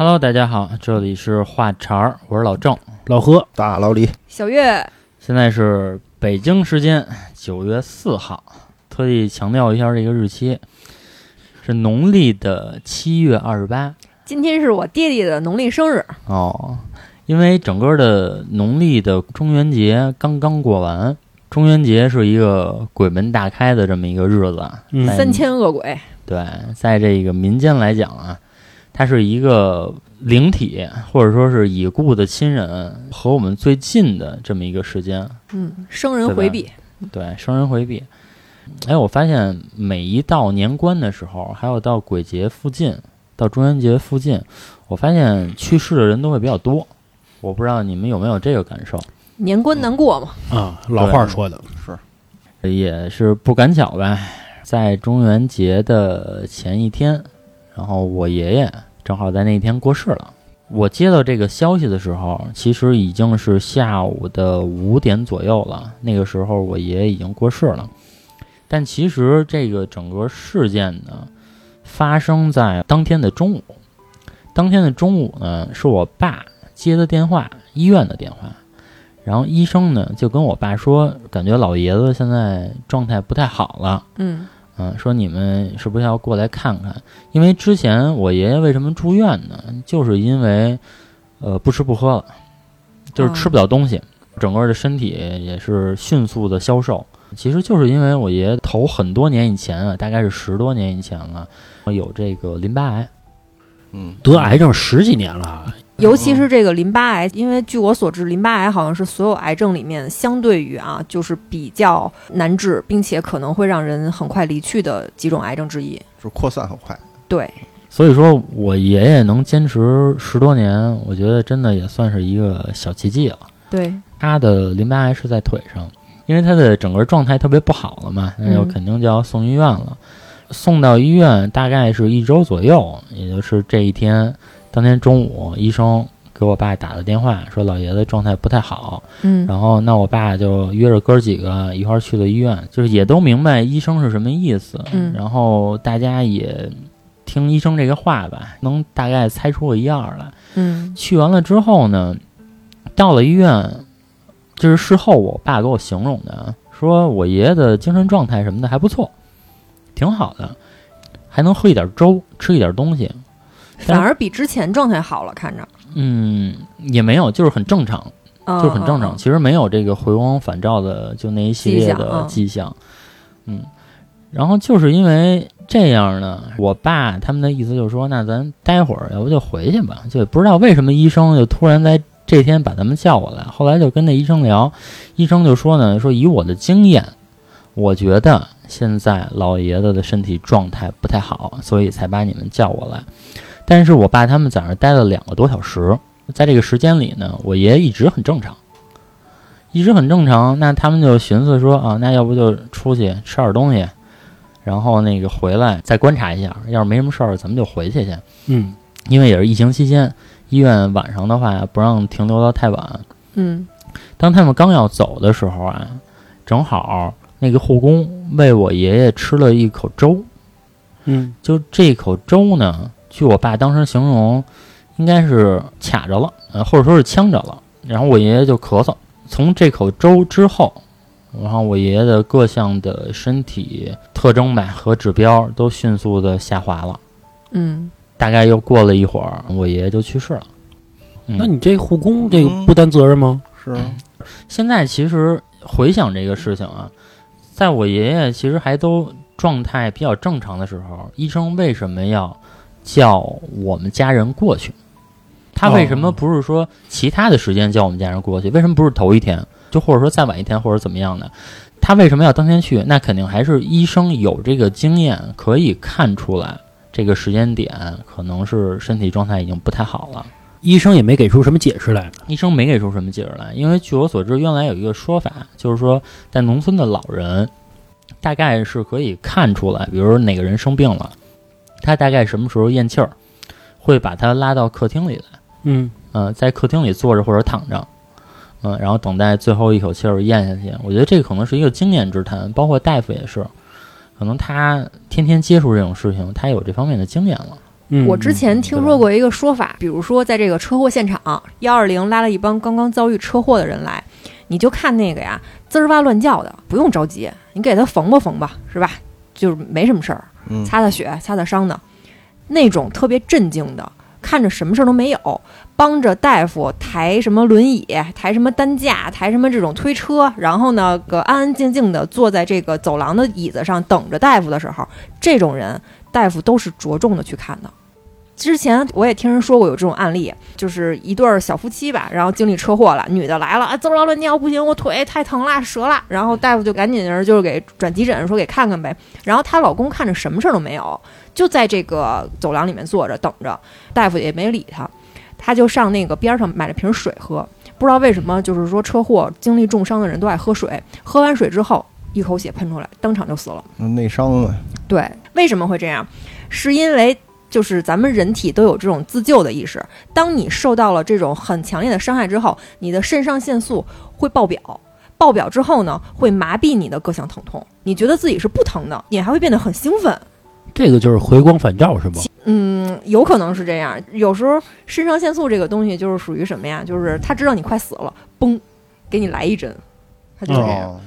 Hello，大家好，这里是话茬儿，我是老郑。老何，大老李，小月，现在是北京时间九月四号，特意强调一下这个日期，是农历的七月二十八。今天是我爹爹的农历生日，哦。因为整个的农历的中元节刚刚过完，中元节是一个鬼门大开的这么一个日子，嗯三千恶鬼，对，在这个民间来讲啊，它是一个灵体或者说是已故的亲人和我们最近的这么一个时间。嗯，生人回避，对，生人回避。哎，我发现每一到年关的时候，还有到鬼节附近，到中元节附近，我发现去世的人都会比较多。我不知道你们有没有这个感受，年关难过嘛，啊，老话说的。是，也是不赶巧呗，在中元节的前一天，然后我爷爷正好在那天过世了。我接到这个消息的时候，其实已经是下午的五点左右了。那个时候我爷爷已经过世了，但其实这个整个事件呢，发生在当天的中午。当天的中午呢，是我爸接的电话，医院的电话。然后医生呢就跟我爸说，感觉老爷子现在状态不太好了，嗯嗯，说你们是不是要过来看看？因为之前我爷爷为什么住院呢？就是因为呃不吃不喝了，就是吃不了东西，整个的身体也是迅速的消瘦。其实就是因为我爷爷头很多年以前啊，大概是十多年以前了，有这个淋巴癌。嗯，得癌症十几年了，尤其是这个淋巴癌，因为据我所知，淋巴癌好像是所有癌症里面相对于啊，就是比较难治，并且可能会让人很快离去的几种癌症之一。就是扩散很快。对，所以说我爷爷能坚持十多年，我觉得真的也算是一个小奇迹了。对，他的淋巴癌是在腿上，因为他的整个状态特别不好了嘛，那就嗯肯定就要送医院了。送到医院大概是一周左右，也就是这一天，当天中午，医生给我爸打了电话，说老爷子状态不太好，嗯然后那我爸就约着哥几个一块儿去了医院，就是也都明白医生是什么意思，嗯然后大家也听医生这个话吧，能大概猜出个一二来。嗯去完了之后呢，到了医院，就是事后我爸给我形容的，说我爷爷的精神状态什么的还不错，挺好的，还能喝一点粥，吃一点东西。反而比之前状态好了，看着，嗯，也没有，就是很正常，嗯就是很正常。嗯其实没有这个回光返照的，就那一系列的迹象嗯然后就是因为这样呢，我爸他们的意思就是说，那咱待会儿要不就回去吧，就也不知道为什么医生就突然在这天把咱们叫过来。后来就跟那医生聊，医生就说呢，说以我的经验，我觉得现在老爷子的身体状态不太好，所以才把你们叫过来。但是我爸他们在那儿待了两个多小时，在这个时间里呢，我爷爷一直很正常，一直很正常。那他们就寻思说啊，那要不就出去吃点东西，然后那个回来再观察一下，要是没什么事儿，咱们就回去去。嗯，因为也是疫情期间，医院晚上的话不让停留到太晚。嗯当他们刚要走的时候啊，正好那个护工喂我爷爷吃了一口粥，嗯，就这口粥呢，据我爸当时形容，应该是卡着了，呃，或者说是呛着了。然后我爷爷就咳嗽。从这口粥之后，然后我爷爷的各项的身体特征吧和指标都迅速的下滑了。嗯，大概又过了一会儿，我爷爷就去世了。嗯那你这护工这个不担责任吗？是啊，现在其实回想这个事情啊，在我爷爷其实还都状态比较正常的时候，医生为什么要叫我们家人过去？他为什么哦不是说其他的时间叫我们家人过去？为什么不是头一天？就或者说再晚一天，或者怎么样的？他为什么要当天去？那肯定还是医生有这个经验，可以看出来这个时间点可能是身体状态已经不太好了。医生也没给出什么解释来。医生没给出什么解释来，因为据我所知，原来有一个说法，就是说在农村的老人，大概是可以看出来，比如说哪个人生病了，他大概什么时候咽气儿，会把他拉到客厅里来，嗯，呃、在客厅里坐着或者躺着，嗯、然后等待最后一口气儿咽下去。我觉得这个可能是一个经验之谈，包括大夫也是，可能他天天接触这种事情，他有这方面的经验了。嗯我之前听说过一个说法，比如说在这个车祸现场，幺二零拉了一帮刚刚遭遇车祸的人来，你就看那个呀，滋儿哇乱叫的，不用着急，你给他缝吧缝吧，是吧？就是没什么事儿，嗯擦擦血、擦擦伤的，那种特别镇静的，看着什么事儿都没有，帮着大夫抬什么轮椅、抬什么担架、抬什么这种推车，然后呢，个安安静静的坐在这个走廊的椅子上等着大夫的时候，这种人大夫都是着重的去看的。之前我也听人说过有这种案例，就是一对儿小夫妻吧，然后经历车祸了，女的来了，啊，滋儿哇乱尿，不行，我腿太疼了，折了，然后大夫就赶紧人就是给转急诊，说给看看呗。然后她老公看着什么事儿都没有，就在这个走廊里面坐着等着，大夫也没理他，他就上那个边儿上买了瓶水喝。不知道为什么，就是说车祸经历重伤的人都爱喝水，喝完水之后一口血喷出来，当场就死了。内伤了，对，为什么会这样？是因为就是咱们人体都有这种自救的意识。当你受到了这种很强烈的伤害之后，你的肾上腺素会爆表，爆表之后呢，会麻痹你的各项疼痛，你觉得自己是不疼的，你还会变得很兴奋。这个就是回光返照是吗？嗯，有可能是这样。有时候肾上腺素这个东西就是属于什么呀？就是他知道你快死了，嘣，给你来一针，他就这样。哦，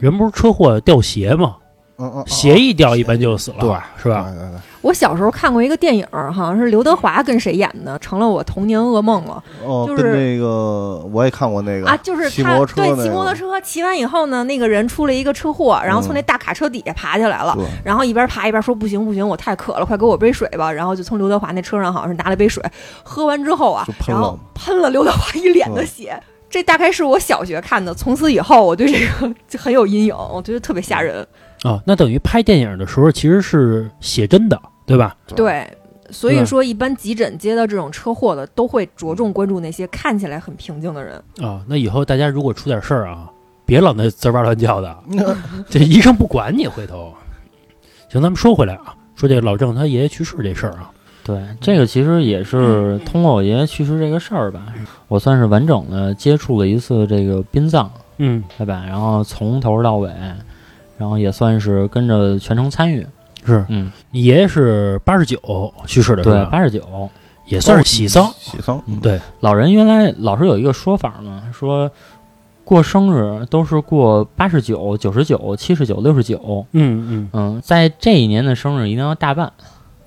人不是车祸掉鞋吗？嗯嗯，协议掉一般就死了，对，是吧？对对对我小时候看过一个电影，好像是刘德华跟谁演的，成了我童年噩梦了。哦，就是跟那个我也看过那个啊，就是他骑摩托车对那个骑摩托车骑完以后呢，那个人出了一个车祸，然后从那大卡车底下爬下来了，然后一边爬一边说不行不行，我太渴了，快给我杯水吧。然后就从刘德华那车上好像是拿了杯水，喝完之后啊然后喷了刘德华一脸的血。这大概是我小学看的，从此以后我对这个就很有阴影，我觉得特别吓人。啊，那等于拍电影的时候其实是写真的，对吧？对，所以说一般急诊接到这种车祸的，都会着重关注那些看起来很平静的人。啊，那以后大家如果出点事儿啊，别老那滋哇乱叫的，这医生不管你，回头。行，咱们说回来啊，说这老郑他爷爷去世这事儿啊，对，这个其实也是通过我爷爷去世这个事儿吧，我算是完整的接触了一次这个殡葬，嗯，对吧？然后从头到尾，然后也算是跟着全程参与。是嗯，你爷爷是八十九去世的，对，八十九。也算是喜丧，喜丧，嗯对，老人原来老是有一个说法嘛，说过生日都是过八十九、九十九、七十九、六十九。嗯嗯嗯，在这一年的生日一定要大办。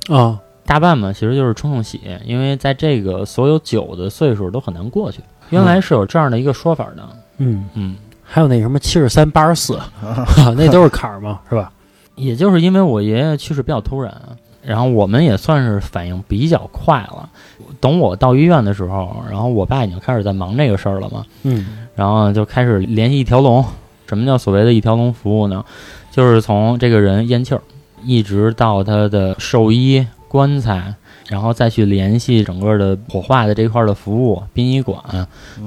嗯啊，大办嘛，其实就是冲冲喜，因为在这个所有九的岁数都很难过去。原来是有这样的一个说法的。嗯，嗯，还有那什么七十三、八十四，那都是坎儿嘛，是吧？也就是因为我爷爷去世比较突然，然后我们也算是反应比较快了。等我到医院的时候，然后我爸已经开始在忙这个事儿了嘛，嗯然后就开始联系一条龙。什么叫所谓的一条龙服务呢？就是从这个人咽气儿，一直到他的寿衣、棺材，然后再去联系整个的火化的这块儿的服务、殡仪馆，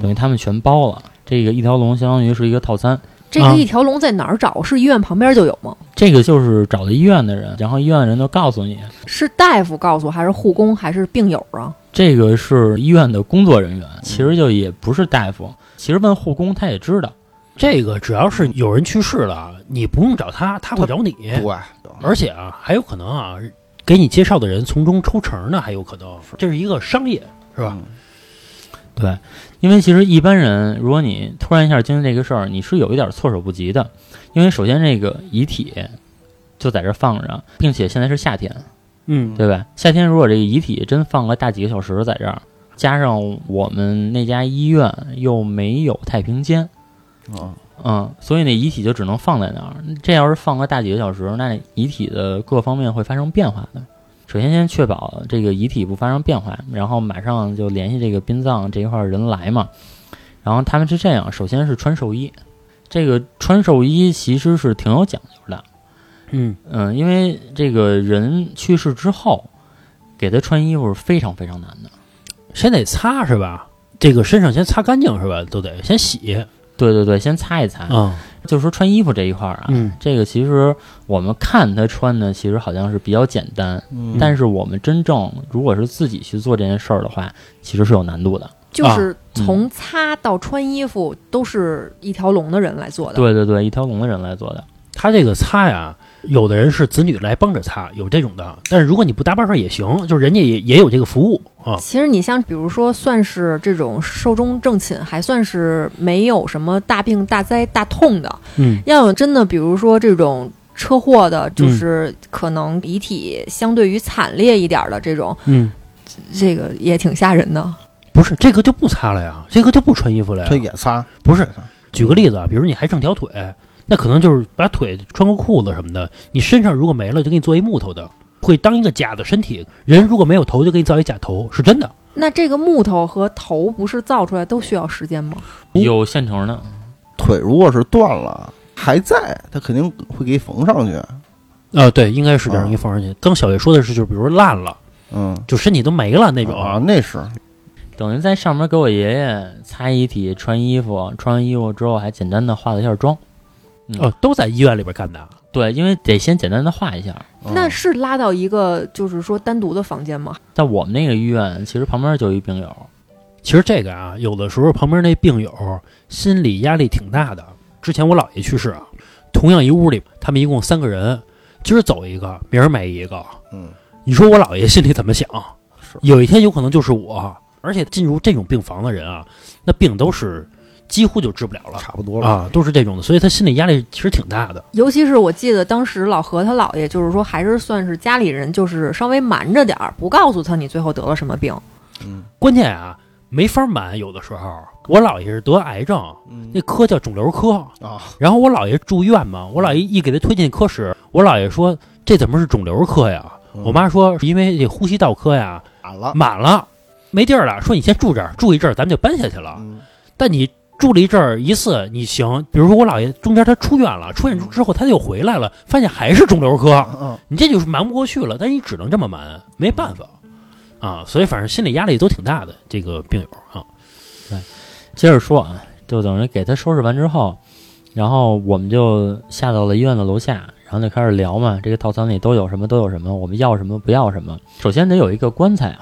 等于他们全包了。这个一条龙相当于是一个套餐。啊这个一条龙在哪儿找？是医院旁边就有吗？这个就是找的医院的人，然后医院的人都告诉你，是大夫告诉，还是护工，还是病友啊？这个是医院的工作人员，其实就也不是大夫。其实问护工他也知道，这个只要是有人去世了，你不用找他，他会找你。对，而且啊，还有可能啊，给你介绍的人从中抽成呢，还有可能，这是一个商业，是吧？嗯对，因为其实一般人，如果你突然一下经历这个事儿，你是有一点措手不及的，因为首先这个遗体就在这儿放着，并且现在是夏天，嗯，对吧？夏天如果这个遗体真放个大几个小时在这儿，加上我们那家医院又没有太平间，啊，嗯，所以那遗体就只能放在那儿。这要是放个大几个小时，那遗体的各方面会发生变化的。首先，先确保这个遗体不发生变化，然后马上就联系这个殡葬这一块儿人来嘛。然后他们是这样，首先是穿寿衣，这个穿寿衣其实是挺有讲究的，嗯嗯，因为这个人去世之后，给他穿衣服是非常非常难的。先得擦是吧？这个身上先擦干净是吧？都得先洗对对对，先擦一擦。啊。就是说穿衣服这一块儿啊，嗯这个其实我们看他穿的，其实好像是比较简单，嗯但是我们真正如果是自己去做这件事儿的话，其实是有难度的。就是嗯从擦到穿衣服都是一条龙的人来做的。对对对，一条龙的人来做的。他这个擦呀，有的人是子女来帮着擦，有这种的。但是如果你不搭把手也行，就是人家也也有这个服务啊。其实你像比如说，算是这种寿终正寝，还算是没有什么大病大灾大痛的。嗯要有真的，比如说这种车祸的，就是可能遗体相对于惨烈一点儿的这种，嗯，这个也挺吓人的。不是这个就不擦了呀，这个就不穿衣服了呀这。也擦，不是，举个例子啊，比如你还剩条腿，那可能就是把腿穿个裤子什么的，你身上如果没了，就给你做一木头的，会当一个假的身体。人如果没有头，就给你造一假头，是真的。那这个木头和头不是造出来都需要时间吗？有现成的，腿如果是断了还在，他肯定会给缝上去。啊，对，应该是这样啊一放上去。刚小月说的是，就是比如烂了，嗯，就身体都没了那种啊，那是等于在上面给我爷爷擦遗体、穿衣服，穿完衣服之后还简单的化了一下妆。嗯哦，都在医院里边干的。对，因为得先简单的画一下。那嗯是拉到一个就是说单独的房间吗？在我们那个医院，其实旁边就一病友，其实这个啊，有的时候旁边那病友心理压力挺大的。之前我姥爷去世啊，同样一屋里，他们一共三个人，今儿走一个，明儿没一个。嗯，你说我姥爷心里怎么想？是有一天有可能就是我，而且进入这种病房的人啊，那病都是几乎就治不了了差不多了。啊，都是这种的，所以他心理压力其实挺大的。尤其是我记得当时老何他姥爷就是说，还是算是家里人就是稍微瞒着点儿，不告诉他你最后得了什么病。嗯关键啊，没法瞒，有的时候我姥爷是得癌症，嗯那科叫肿瘤科，啊，然后我姥爷住院嘛，我姥爷一给他推进科室，我姥爷说这怎么是肿瘤科呀？嗯我妈说是因为这呼吸道科呀满了。满了，没地儿了，说你先住这儿，住一阵儿咱们就搬下去了。嗯但你住了一阵儿一次你行，比如说我姥爷中间他出院了，出院之后他又回来了，发现还是肿瘤科，嗯你这就是瞒不过去了，但是你只能这么瞒，没办法啊，所以反正心理压力都挺大的，这个病友啊，对接着说啊，就等于给他收拾完之后，然后我们就下到了医院的楼下，然后就开始聊嘛，这个套餐里都有什么都有什么，我们要什么不要什么。首先得有一个棺材啊，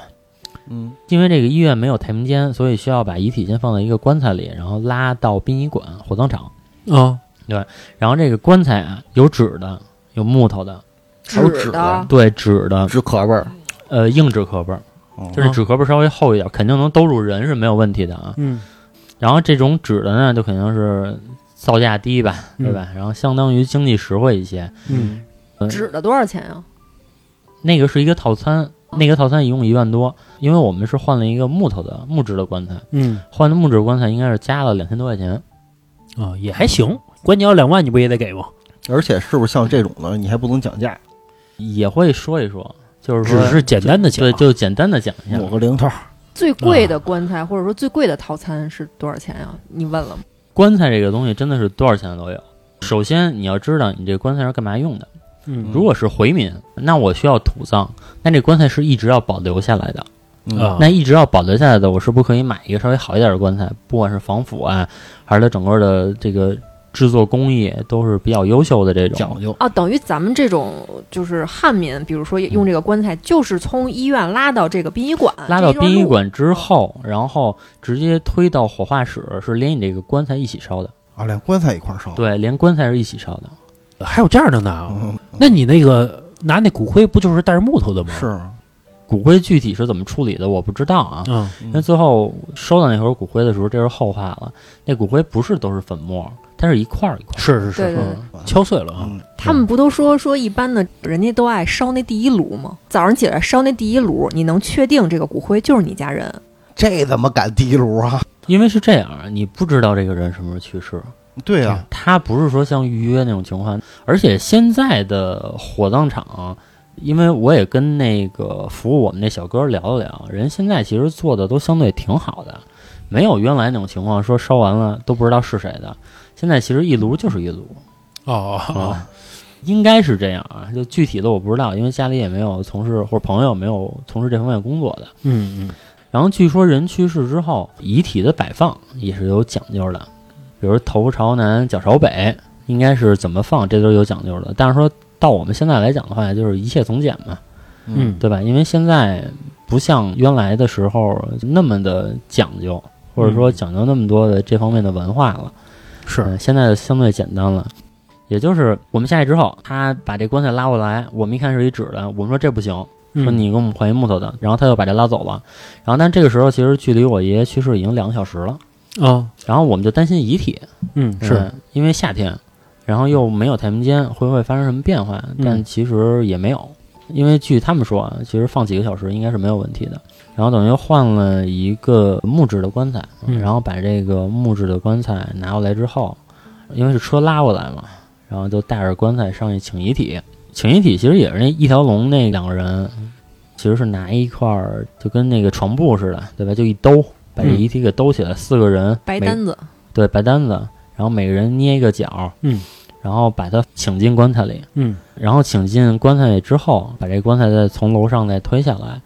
嗯因为这个医院没有太平间，所以需要把遗体先放在一个棺材里，然后拉到殡仪馆、火葬场。啊，对然后这个棺材啊，有纸的，有木头的，还有纸的的，对，纸的，纸壳味儿，呃，硬纸壳儿，哦就是纸壳儿稍微厚一点，肯定能兜住人是没有问题的啊。嗯然后这种纸的呢，就肯定是造价低吧，嗯对吧？然后相当于经济实惠一些。嗯呃纸的多少钱啊？那个是一个套餐，那个套餐一共一万多，因为我们是换了一个木头的木质的棺材，嗯换的木质棺材应该是加了两千多块钱。啊，也还行。关你要两万，你不也得给吗？而且是不是像这种的，你还不能讲价，也会说一说，就是说只是简单的讲对，，就简单的讲一下抹。个零头儿。最贵的棺材或者说最贵的套餐是多少钱呀？你问了吗？棺材这个东西真的是多少钱都有。首先你要知道你这棺材是干嘛用的。嗯如果是回民，那我需要土葬，那这棺材是一直要保留下来的。嗯啊，那一直要保留下来的，我是不是可以买一个稍微好一点的棺材？不管是防腐啊，还是它整个的这个制作工艺都是比较优秀的这种。讲究。啊，等于咱们这种就是汉民，比如说用这个棺材，就是从医院拉到这个殡仪馆，拉到殡仪馆之后，然后直接推到火化室，是连你这个棺材一起烧的。啊，连棺材一块烧。，对，连棺材是一起烧的。还有这样的呢。嗯，那你那个拿那骨灰不就是带着木头的吗？是，骨灰具体是怎么处理的，我不知道啊。嗯，因为最后收到那盒骨灰的时候，这是后话了。那骨灰不是都是粉末，它是一块儿一块儿。是是是，对对对嗯敲碎了啊。嗯，他们不都说说一般的人家都爱烧那第一炉吗？早上起来烧那第一炉，你能确定这个骨灰就是你家人？这怎么敢第一炉啊？因为是这样，你不知道这个人什么时候去世，对啊，他不是说像预约那种情况。而且现在的火葬场，因为我也跟那个服务我们那小哥聊了聊，人现在其实做的都相对挺好的，没有原来那种情况说烧完了都不知道是谁的。现在其实一炉就是一炉哦应该是这样啊，就具体的我不知道，因为家里也没有从事或者朋友没有从事这方面工作的。嗯嗯然后据说人去世之后，遗体的摆放也是有讲究的，比如头朝南，脚朝北，应该是怎么放，这都是有讲究的。但是说到我们现在来讲的话，就是一切从简嘛，嗯，对吧？因为现在不像原来的时候那么的讲究，或者说讲究那么多的这方面的文化了。是嗯，现在相对简单了。也就是我们下去之后，他把这棺材拉过来，我们一看是一纸的，我们说这不行，嗯说你给我们换一木头的，然后他就把这拉走了。然后但这个时候其实距离我爷爷去世已经两个小时了，啊，然后我们就担心遗体，嗯是对因为夏天，然后又没有太平间，会不会发生什么变化？但嗯其实也没有，因为据他们说啊，其实放几个小时应该是没有问题的。然后等于换了一个木质的棺材，嗯然后把这个木质的棺材拿过来之后，因为是车拉过来嘛，然后就带着棺材上去请遗体。请遗体其实也是那一条龙那两个人，其实是拿一块儿就跟那个床布似的，对吧？就一兜，把这嗯。遗体给兜起来，四个人白单子，对白单子，然后每个人捏一个角，嗯，然后把它请进棺材里，嗯。然后请进棺材里之后，把这棺材再从楼上再推下来，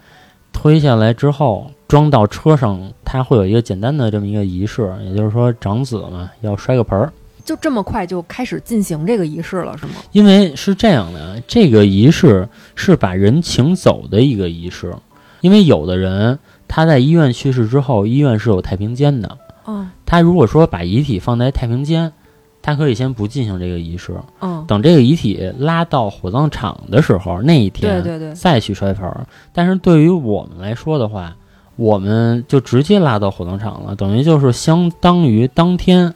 推下来之后装到车上，它会有一个简单的这么一个仪式，也就是说长子嘛要摔个盆儿，就这么快就开始进行这个仪式了，是吗？因为是这样的，这个仪式是把人请走的一个仪式，因为有的人他在医院去世之后，医院是有太平间的，嗯他如果说把遗体放在太平间，他可以先不进行这个仪式，嗯，等这个遗体拉到火葬场的时候，那一天对对对，再去摔盆儿。但是对于我们来说的话，我们就直接拉到火葬场了，等于就是相当于当天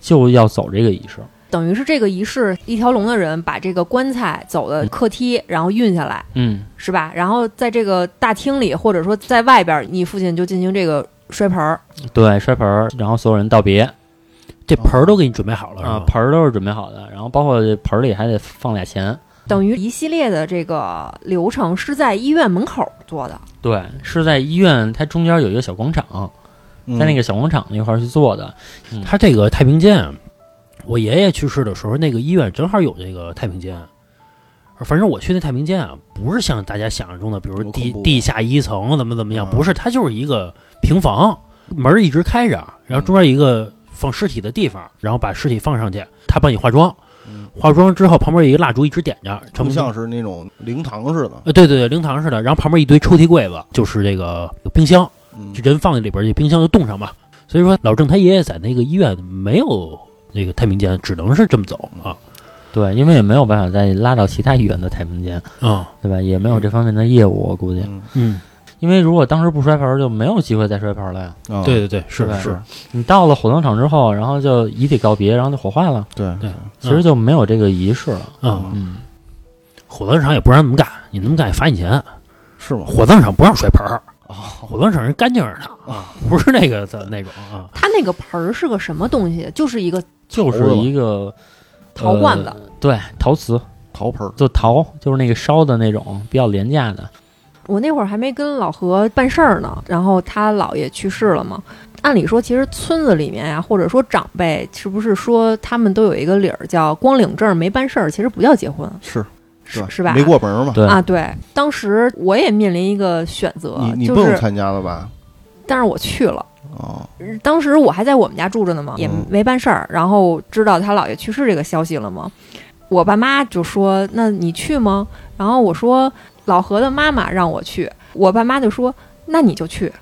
就要走这个仪式。等于是这个仪式，一条龙的人把这个棺材走的客梯，然后运下来，嗯，是吧？然后在这个大厅里，或者说在外边，你父亲就进行这个摔盆儿。对，摔盆儿，然后所有人道别这盆儿都给你准备好了是啊，吧？盆儿都是准备好的，然后包括这盆儿里还得放俩钱。等于一系列的这个流程是在医院门口做的。对，是在医院，它中间有一个小广场，在那个个小广场那块儿去做的。它这个太平间啊，我爷爷去世的时候，那个医院正好有这个太平间。反正我去那太平间啊，不是像大家想象中的，比如地地下一层怎么怎么样，啊不是，它就是一个平房，门儿一直开着，然后中间有一个放尸体的地方，然后把尸体放上去，他帮你化妆，嗯化妆之后旁边有一个蜡烛一直点着，成不像是那种灵堂似的，呃，对对对，灵堂似的，然后旁边一堆抽屉柜子，就是这个冰箱，嗯这人放在里边，这冰箱就冻上嘛。所以说，老郑他爷爷在那个医院没有那个太平间，只能是这么走啊对，因为也没有办法再拉到其他医院的太平间，啊对吧？也没有这方面的业务，我估计。嗯嗯，因为如果当时不摔盆儿，就没有机会再摔盆儿了呀。啊对对对，是是，你到了火葬场之后，然后就遗体告别，然后就火化了，对对其实就没有这个仪式了。嗯，嗯，火葬场也不让那么干，你那么干也罚你钱。是吗？火葬场不让摔盆儿，火葬场人干净着呢啊，不是那个的那种啊。它那个盆儿是个什么东西？就是一个就是一个陶罐子。呃对，陶瓷，陶盆儿就陶，就是那个烧的那种比较廉价的。我那会儿还没跟老何办事儿呢，然后他姥爷去世了嘛。按理说，其实村子里面呀、或者说长辈，是不是说他们都有一个理儿，叫光领证没办事儿，其实不叫结婚，是是是吧？没过门嘛？对，啊，对。当时我也面临一个选择你，你就是，不用参加了吧？但是我去了。哦，当时我还在我们家住着呢嘛，也嗯没办事儿。然后知道他姥爷去世这个消息了嘛，我爸妈就说：“那你去吗？”然后我说：“老何的妈妈让我去。”我爸妈就说：“那你就去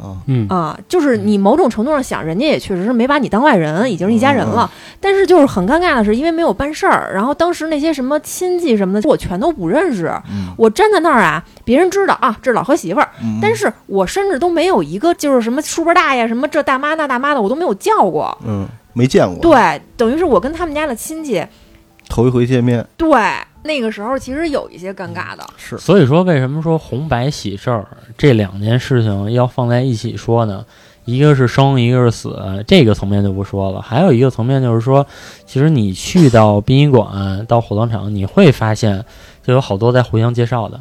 啊，嗯啊！”就是你某种程度上想，人家也确实是没把你当外人，已经是一家人嗯了。但是就是很尴尬的是，因为没有办事儿，然后当时那些什么亲戚什么的，我全都不认识。嗯，我站在那儿啊，别人知道啊，这是老何媳妇儿，嗯但是我甚至都没有一个就是什么叔伯大爷、什么这大妈那大妈的，我都没有叫过。嗯没见过，，对，等于是我跟他们家的亲戚，头一回见面对那个时候其实有一些尴尬的。是所以说，为什么说红白喜事儿这两件事情要放在一起说呢？一个是生，一个是死，这个层面就不说了。还有一个层面就是说，其实你去到殡仪馆、到火葬场，你会发现就有好多在互相介绍的。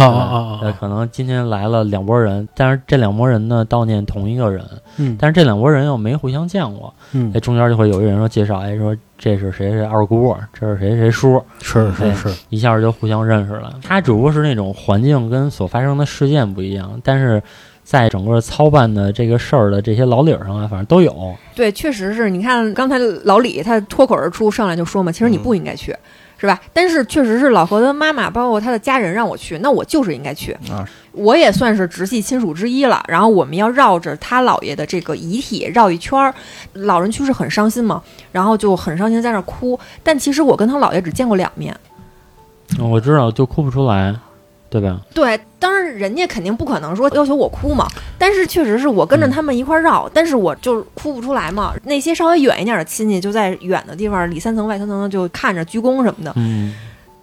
啊啊啊呃，啊！可能今天来了两拨人，但是这两拨人呢悼念同一个人，嗯但是这两拨人又没互相见过，嗯哎，，中间就会有一人说介绍，哎，说这是谁谁二姑，这是谁谁叔，是是是，一下就互相认识了。他只不过是那种环境跟所发生的事件不一样，但是在整个操办的这个事儿的这些老理儿上啊，反正都有。对，确实是你看刚才老李他脱口而出上来就说嘛，其实你不应该去。是吧？但是确实是老何的妈妈，包括他的家人让我去，那我就是应该去。啊，我也算是直系亲属之一了。然后我们要绕着他姥爷的这个遗体绕一圈儿，老人去世很伤心嘛，然后就很伤心在那儿哭。但其实我跟他姥爷只见过两面。嗯我知道，就哭不出来，对吧？对，当然人家肯定不可能说要求我哭嘛，但是确实是我跟着他们一块儿绕，但是我就哭不出来嘛。那些稍微远一点的亲戚就在远的地方里三层外三层的就看着鞠躬什么的，嗯，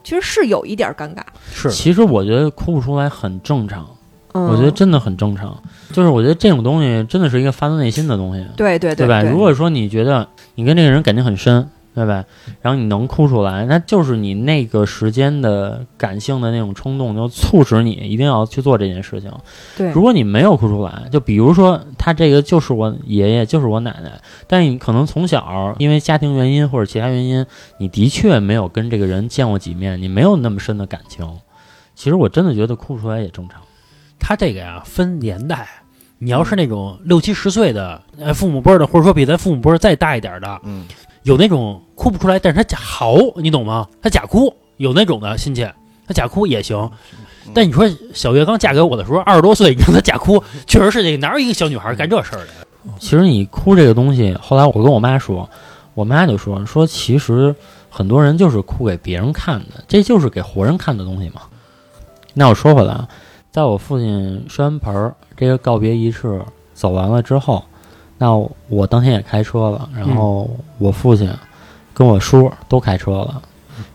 其实是有一点尴尬。是其实我觉得哭不出来很正常，嗯，我觉得真的很正常。就是我觉得这种东西真的是一个发自内心的东西对，对对吧？如果说你觉得你跟这个人感情很深，对吧？然后你能哭出来，那就是你那个时间的感性的那种冲动，就促使你一定要去做这件事情。对，如果你没有哭出来，就比如说他这个就是我爷爷，就是我奶奶，但你可能从小因为家庭原因或者其他原因，你的确没有跟这个人见过几面，你没有那么深的感情。其实我真的觉得哭不出来也正常。他这个呀分年代，你要是那种六七十岁的，呃，父母辈的，或者说比咱父母辈再大一点的，嗯，有那种哭不出来，但是他假嚎，你懂吗？他假哭，有那种的亲戚，他假哭也行。但你说小月刚嫁给我的时候二十多岁，你让她假哭，确实是这个哪有一个小女孩干这事儿的？其实你哭这个东西，后来我跟我妈说，我妈就说说，其实很多人就是哭给别人看的，这就是给活人看的东西嘛。那我说回来啊，在我父亲摔完盆儿这个告别仪式走完了之后，那我当天也开车了，然后我父亲跟我叔都开车了，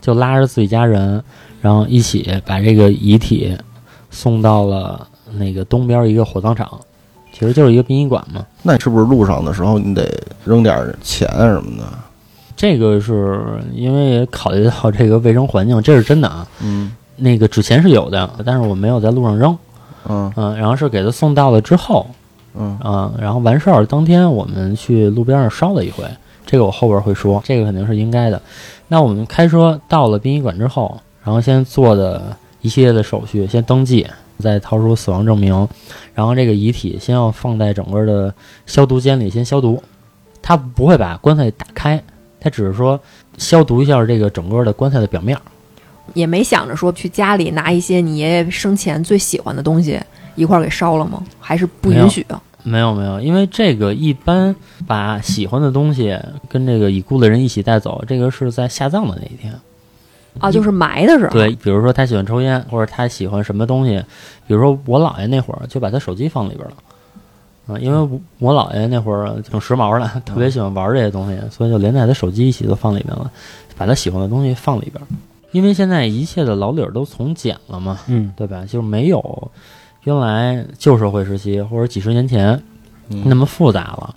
就拉着自己家人，然后一起把这个遗体送到了那个东边一个火葬场，其实就是一个殡仪馆嘛。那你是不是路上的时候你得扔点钱啊什么的？这个是因为也考虑到这个卫生环境，这是真的啊。嗯那个纸钱是有的，但是我没有在路上扔，嗯嗯，然后是给他送到了之后，嗯啊，然后完事儿当天我们去路边上烧了一回，这个我后边会说，这个肯定是应该的。那我们开车到了殡仪馆之后，然后先做的一系列的手续，先登记，再掏出死亡证明，然后这个遗体先要放在整个的消毒间里先消毒，他不会把棺材打开，他只是说消毒一下这个整个的棺材的表面。也没想着说去家里拿一些你爷爷生前最喜欢的东西一块儿给烧了吗？还是不允许啊？没有没有，因为这个一般把喜欢的东西跟这个已故的人一起带走，这个是在下葬的那一天。啊，就是埋的时候。对，比如说他喜欢抽烟，或者他喜欢什么东西，比如说我姥爷那会儿就把他手机放里边了。啊，因为我我姥爷那会儿挺时髦的，特别喜欢玩这些东西，所以就连带他手机一起都放里边了，把他喜欢的东西放里边。因为现在一切的老理儿都从简了嘛，嗯，对吧？就是没有原来旧社会时期或者几十年前嗯那么复杂了，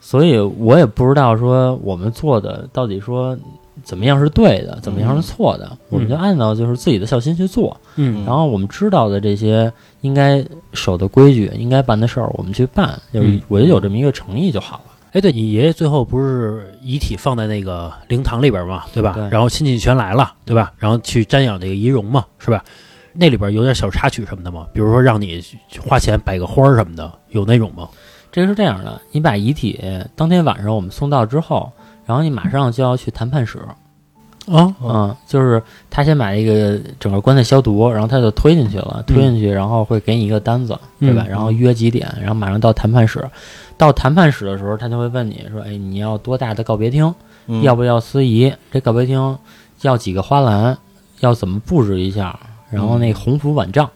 所以我也不知道说我们做的到底说怎么样是对的，怎么样是错的，我们就按照就是自己的孝心去做，嗯然后我们知道的这些应该守的规矩、应该办的事儿，我们去办，就是嗯我就有这么一个诚意就好了。哎，对你爷爷最后不是遗体放在那个灵堂里边嘛，对吧？对然后亲戚全来了，对吧？然后去瞻仰这个遗容嘛，是吧？那里边有点小插曲什么的吗？比如说让你花钱摆个花儿什么的，有那种吗？这个是这样的，你把遗体当天晚上我们送到之后，然后你马上就要去谈判室，啊，嗯，就是他先把这个整个棺材消毒，然后他就推进去了，推进去，然后会给你一个单子，对吧？嗯然后约几点，然后马上到谈判室。到谈判室的时候，他就会问你说：“哎，你要多大的告别厅？嗯要不要司仪？这告别厅要几个花篮？要怎么布置一下？然后那红福晚帐，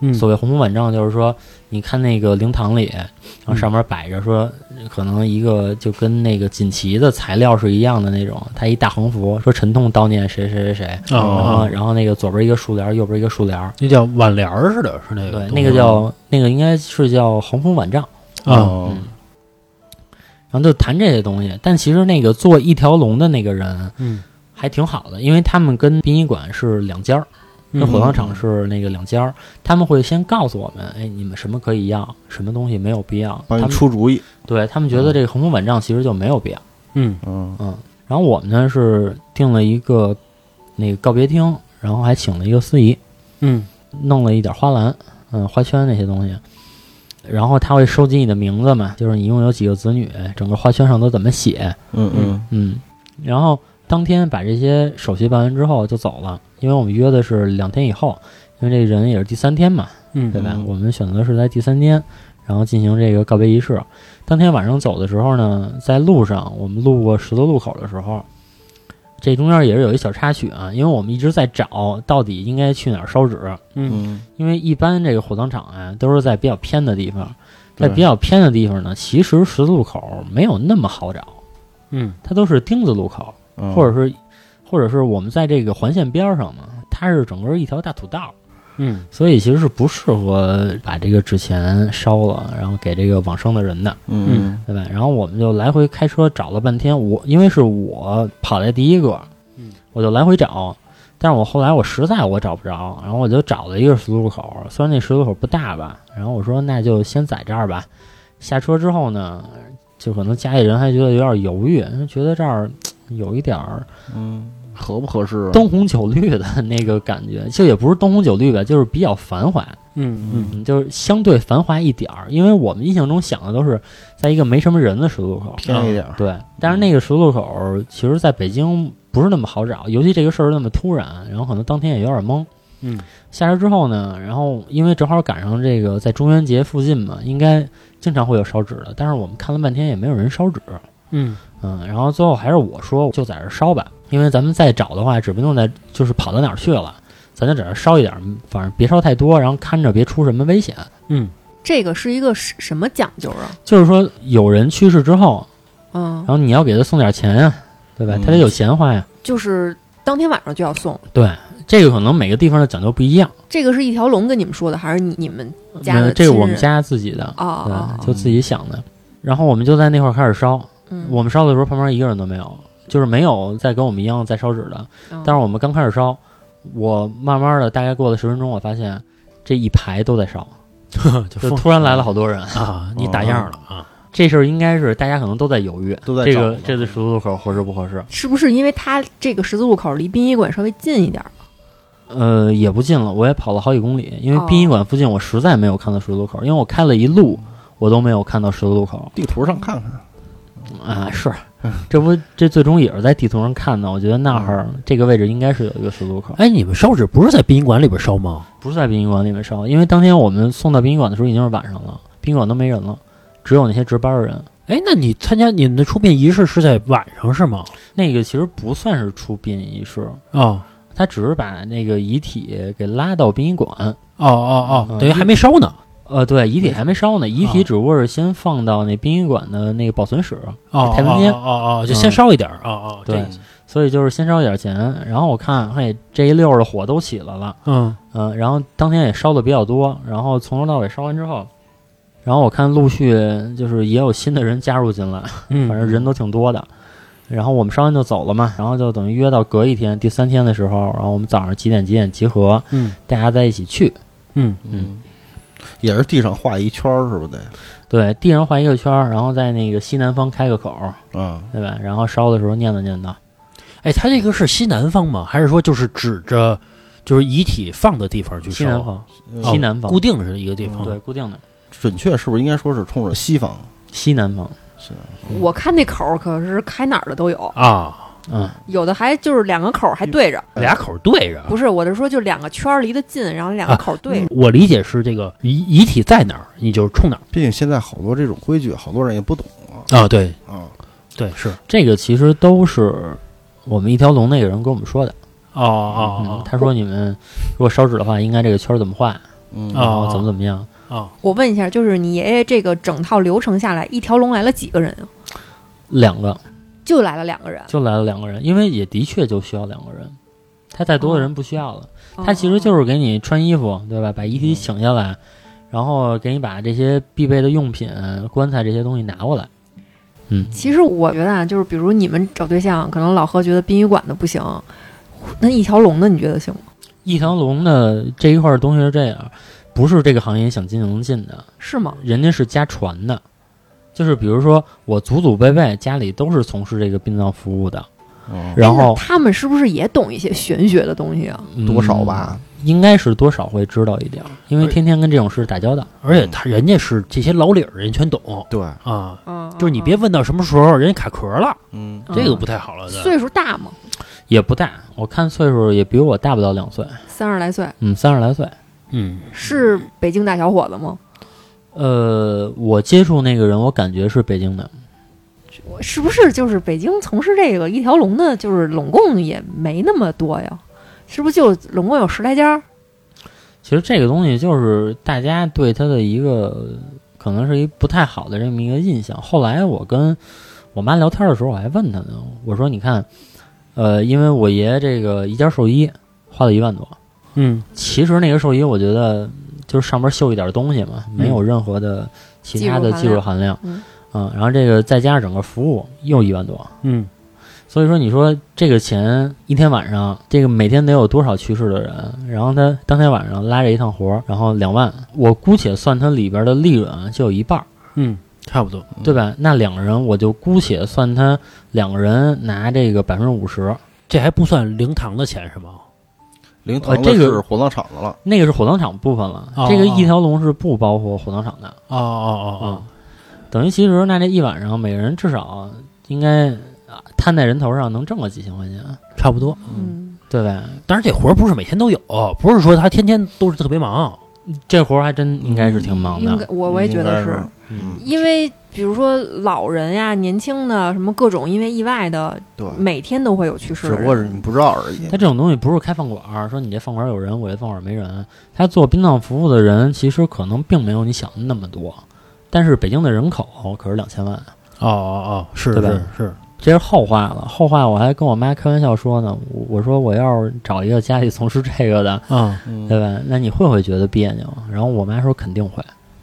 嗯，所谓红福晚帐，就是说，你看那个灵堂里，然后上面摆着说，可能一个就跟那个锦旗的材料是一样的那种，它一大横幅，说沉痛悼念谁谁谁谁，然后哦，然后那个左边一个竖帘，右边一个竖帘，那叫挽帘儿似的，是那个对，那个叫那个应该是叫红福晚帐，啊，哦嗯，然后就谈这些东西，但其实那个做一条龙的那个人嗯，还挺好的，因为他们跟殡仪馆是两家儿。跟嗯火葬场是那个两家儿，他们会先告诉我们，哎，你们什么可以要，什么东西没有必要。帮你他们出主意。对他们觉得这个横幅晚帐其实就没有必要。嗯嗯嗯，然后我们呢是订了一个那个告别厅，然后还请了一个司仪，嗯弄了一点花篮，嗯，花圈那些东西。然后他会收集你的名字嘛，就是你一共有几个子女，整个花圈上都怎么写，嗯嗯嗯，然后当天把这些手续办完之后就走了，因为我们约的是两天以后，因为这人也是第三天嘛，嗯，对吧？嗯我们选择是在第三天，然后进行这个告别仪式。当天晚上走的时候呢，在路上我们路过十字路口的时候，这中间也是有一小插曲啊，因为我们一直在找到底应该去哪儿烧纸，嗯。嗯因为一般这个火葬场啊都是在比较偏的地方，在比较偏的地方呢，其实十字路口没有那么好找，嗯。它都是丁字路口，嗯，或者是或者是我们在这个环线边上嘛，它是整个一条大土道。嗯所以其实是不适合把这个纸钱烧了，然后给这个往生的人的，嗯对吧？然后我们就来回开车找了半天，我因为是我跑在第一个，嗯，我就来回找，但是我后来我实在我找不着，然后我就找了一个十字路口，虽然那十字路口不大吧，然后我说那就先在这儿吧。下车之后呢，就可能家里人还觉得有点犹豫，觉得这儿嘖有一点儿嗯，合不合适啊？灯红酒绿的那个感觉，就也不是灯红酒绿吧，就是比较繁华。嗯嗯嗯，就是相对繁华一点儿，因为我们印象中想的都是在一个没什么人的十字路口。偏一点儿，对，但是那个十字路口其实在北京不是那么好找，尤其这个事儿那么突然，然后可能当天也有点懵。嗯下车之后呢，然后因为正好赶上这个在中元节附近嘛，应该经常会有烧纸的，但是我们看了半天也没有人烧纸。嗯嗯，然后最后还是我说就在这儿烧吧，因为咱们再找的话，指不定在就是跑到哪儿去了，咱就在这儿烧一点儿，反正别烧太多，然后看着别出什么危险。嗯这个是一个什什么讲究啊？就是说有人去世之后，嗯然，后你要给他送点钱呀、对吧？嗯他得有钱花呀。就是当天晚上就要送。对，这个可能每个地方的讲究不一样。这个是一条龙跟你们说的，还是你你们家这个我们家自己的，哦就自己想的。然后我们就在那块儿开始烧。嗯，我们烧的时候，旁边一个人都没有，就是没有在跟我们一样在烧纸的。嗯但是我们刚开始烧，我慢慢的大概过了十分钟，我发现这一排都在烧，就就突然来了好多人。啊，你打样了啊，这事儿应该是大家可能都在犹豫，这都在这个这次十字路口合适不合适？是不是因为它这个十字路口离殡仪馆稍微近一点儿？呃，也不近了，我也跑了好几公里，因为哦殡仪馆附近我实在没有看到十字路口，因为我开了一路，我都没有看到十字路口地图上看看，啊。是，这不这最终也是在地图上看的，我觉得那儿这个位置应该是有一个十字路口，哎，你们烧纸不是在殡仪馆里边烧吗？不是在殡仪馆里面烧，因为当天我们送到殡仪馆的时候已经是晚上了，殡仪馆都没人了，只有那些值班的人。哎，那你参加你们的出殡仪式是在晚上是吗？那个其实不算是出殡仪式，哦他只是把那个遗体给拉到殡仪馆。哦哦哦，嗯等于还没烧呢。呃，对，遗体还没烧呢，遗体哦只不过是先放到那殡仪馆的那个保存室，哦，太平间哦哦哦，就先烧一点儿哦哦，对所以就是先烧一点钱。然后我看，嘿，这一溜儿的火都起来了，嗯嗯、然后当天也烧的比较多，然后从头到尾烧完之后，然后我看陆续就是也有新的人加入进来，嗯，反正人都挺多的。然后我们烧完就走了嘛，然后就等于约到隔一天第三天的时候，然后我们早上几点几点集合，嗯大家在一起去。嗯嗯，也是地上画一圈儿，是不是得？对，地上画一个圈儿，然后在那个西南方开个口儿，嗯，对吧？然后烧的时候念叨念叨。哎，他这个是西南方吗？还是说就是指着就是遗体放的地方去烧？西南方，嗯西南方，固定是一个地方。对，固定的准确是不是应该说是冲着西方？西南方。是，我看那口儿可是开哪儿的都有，啊，嗯，有的还就是两个口儿还对着。俩口对着。不是，我是说就两个圈儿离得近，然后两个口儿对着。我理解是这个遗遗体在哪儿，你就冲哪儿毕竟现在好多这种规矩，好多人也不懂啊。啊。对啊，对是。这个其实都是我们一条龙那个人跟我们说的。哦哦他说你们如果烧纸的话，应该这个圈儿怎么画，嗯啊然后怎么怎么样。哦，我问一下，就是你爷爷这个整套流程下来，一条龙来了几个人啊？两个就来了两个人。就来了两个人，因为也的确就需要两个人，他再多的人不需要了。他其实就是是给你穿衣服，对吧？把遗体请下来，然后给你把这些必备的用品、棺材这些东西拿过来。嗯，其实我觉得啊，就是比如你们找对象，可能老何觉得殡仪馆的不行，那一条龙的你觉得行吗？一条龙的这一块儿东西是这样，不是这个行业想进就能进的，是吗？人家是家传的，就是比如说我祖祖辈辈家里都是从事这个殡葬服务的，嗯然后他们是不是也懂一些玄学的东西啊？多少吧？嗯应该是多少会知道一点儿，因为天天跟这种事打交道。而且他人家是这些老理儿，人全懂对，啊。嗯，就是你别问到什么时候人家卡壳了，嗯，嗯这个不太好了。岁数大吗？也不大，我看岁数也比我大不了两岁，三十来岁。嗯，三十来岁。嗯，是北京大小伙子吗？呃，我接触那个人，我感觉是北京的，是不是就是北京从事这个一条龙的，就是拢共也没那么多呀？是不是就拢共有十来家？其实这个东西就是大家对他的一个可能是一不太好的这么一个印象。后来我跟我妈聊天的时候，我还问她呢，我说：“你看，呃，因为我爷这个一件寿衣花了一万多，嗯其实那个寿衣我觉得就是上面绣一点东西嘛，没有任何的其他的技技术术含量，嗯嗯，然后这个再加上整个服务又一万多，嗯所以说，你说这个钱一天晚上，这个每天得有多少去世的人？然后他当天晚上拉着一趟活儿，然后两万，我姑且算他里边的利润啊，就有一半儿，嗯，差不多。对吧？那两个人，我就姑且算他两个人拿这个百分之五十，这还不算灵堂的钱是吗？灵堂个是火葬场的了，那个是火葬场部分了。哦这个一条龙是不包括火葬场的，哦哦嗯，等于其实那这一晚上，每个人至少应该啊摊在人头上能挣个几千块钱，差不多。嗯，对呗？但是这活儿不是每天都有，不是说他天天都是特别忙。这活儿还真应该是挺忙的应该。我我也觉得是因为比如说老人呀、年轻的什么各种因为意外的，对，每天都会有去世的只不过是。你不知道而已他。这种东西不是开饭馆儿，说你这饭馆有人，我这饭馆没人。他做殡葬服务的人，其实可能并没有你想的那么多。但是北京的人口可是两千万，哦哦哦，是对吧是是，这是后话了。后话我还跟我妈开玩笑说呢，我我说我要是找一个家里从事这个的，对吧？那你会不会觉得别扭？然后我妈说肯定会，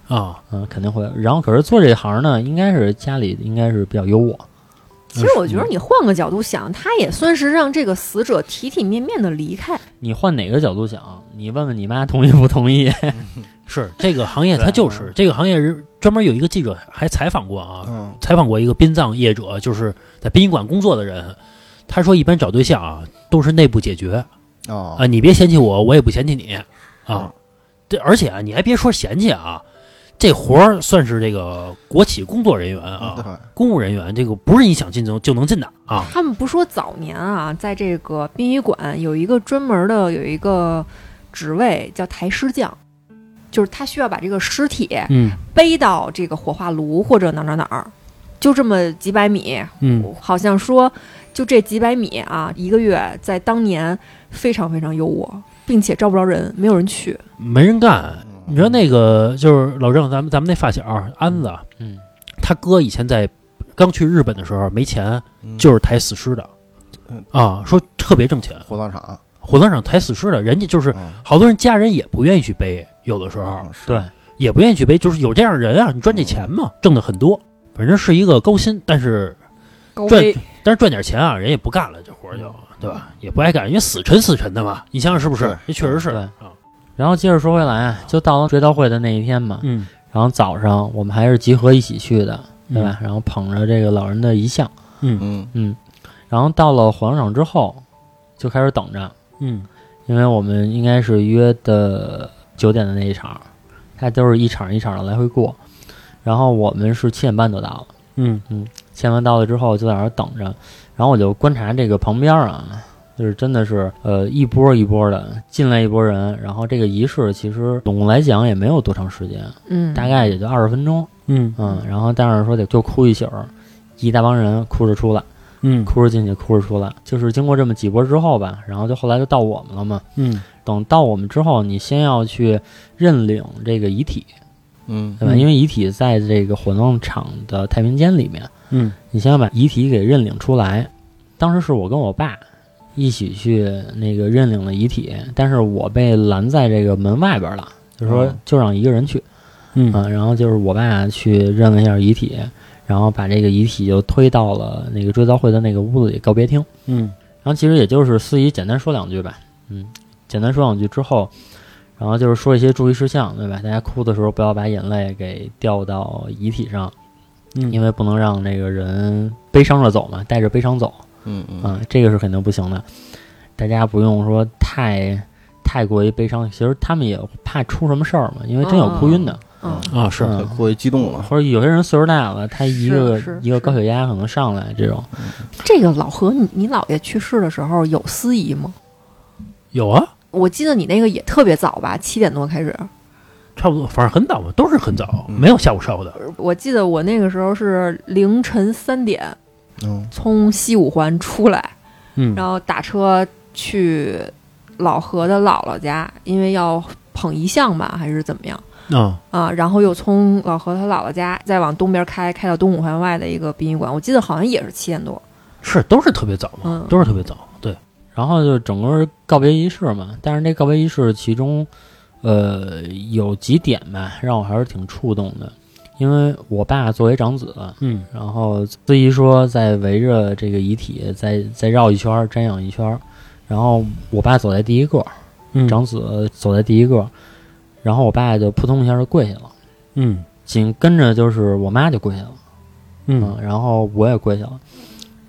啊，嗯，肯定会。然后可是做这行呢，应该是家里应该是比较优渥，其实我觉得你换个角度想，他也算是让这个死者体体面面的离开。你换哪个角度想，你问问你妈同意不同意？是这个行业，它就是这个行业人专门有一个记者还采访过啊，嗯采访过一个殡葬业者，就是在殡仪馆工作的人。他说，一般找对象啊，都是内部解决啊啊，你别嫌弃我，我也不嫌弃你啊。这而且啊，你还别说嫌弃啊，这活儿算是这个国企工作人员啊，对，公务人员，这个不是你想进就就能进的啊。他们不说早年啊，在这个殡仪馆有一个专门的有一个职位叫抬尸匠，就是他需要把这个尸体嗯背到这个火化炉或者哪儿哪儿哪儿，就这么几百米，嗯，好像说就这几百米啊，一个月在当年非常非常优渥，并且招不着人，没有人去。没人干。你说那个就是老郑，咱们咱们那发小安子，嗯，他哥以前在刚去日本的时候没钱，嗯。就是抬死尸的嗯，啊，说特别挣钱。火葬场，火葬场抬死尸的，人家就是嗯。好多人家人也不愿意去背，有的时候对，也不愿意去背，就是有这样人啊，你赚这钱嘛，挣的很多，反正是一个高薪，但是赚，但是赚点钱啊，人也不干了，这活儿就对吧？也不爱干，因为死沉死沉的嘛，你想想是不是？对？这确实是对。啊，然后接着说回来啊，就到了追悼会的那一天嘛，嗯，然后早上我们还是集合一起去的，对吧？嗯然后捧着这个老人的遗像，嗯。嗯。嗯，然后到了火葬场之后，就开始等着，嗯。因为我们应该是约的九点的那一场，它都是一场一场的来回过，然后我们是七点半就到了，嗯七点半到了之后就在那儿等着，然后我就观察这个旁边啊。就是真的是，呃，一波一波的进来一波人，然后这个仪式其实总共来讲也没有多长时间，嗯，大概也就二十分钟，嗯。嗯，然后但是说得就哭一宿儿，一大帮人哭着出来，嗯。哭着进去，哭着出来，就是经过这么几波之后吧，然后就后来就到我们了嘛。嗯。等到我们之后，你先要去认领这个遗体，嗯。对吧？嗯。因为遗体在这个火葬场的太平间里面，嗯。你先要把遗体给认领出来。当时是我跟我爸一起去那个认领了遗体，但是我被拦在这个门外边了，就说哦就让一个人去。嗯嗯，然后就是我爸去认了一下遗体，然后把这个遗体就推到了那个追悼会的那个屋子里告别厅。嗯然后其实也就是司仪简单说两句吧，嗯，简单说两句之后，然后就是说一些注意事项，对吧？大家哭的时候不要把眼泪给掉到遗体上，嗯，因为不能让那个人悲伤着走嘛，带着悲伤走，嗯嗯嗯，这个是肯定不行的。大家不用说太太过于悲伤，其实他们也怕出什么事儿嘛，因为真有哭晕的。嗯，啊是过于激动了，或者有些人岁数大了，他一个一个高血压可能上来这种，这个老何，你你姥爷去世的时候有司仪吗？有啊，我记得你那个也特别早吧，七点多开始。差不多，反正很早吧，都是很早，嗯没有下午烧的。我记得我那个时候是凌晨三点嗯从西五环出来，嗯然后打车去老何的姥姥家，因为要捧遗像吧，还是怎么样啊，啊？然后又从老何他姥姥家再往东边开，开到东五环外的一个殡仪馆。我记得好像也是七点多。是都是特别早嘛嗯，都是特别早。对，然后就整个告别仪式嘛，但是那告别仪式其中，呃，有几点吧，让我还是挺触动的。因为我爸作为长子，嗯。然后司仪说再围着这个遗体再再绕一圈儿，瞻仰一圈儿，然后我爸走在第一个，嗯，长子走在第一个，然后我爸就扑通一下就跪下了，嗯。紧跟着就是我妈就跪下了，嗯。嗯，然后我也跪下了，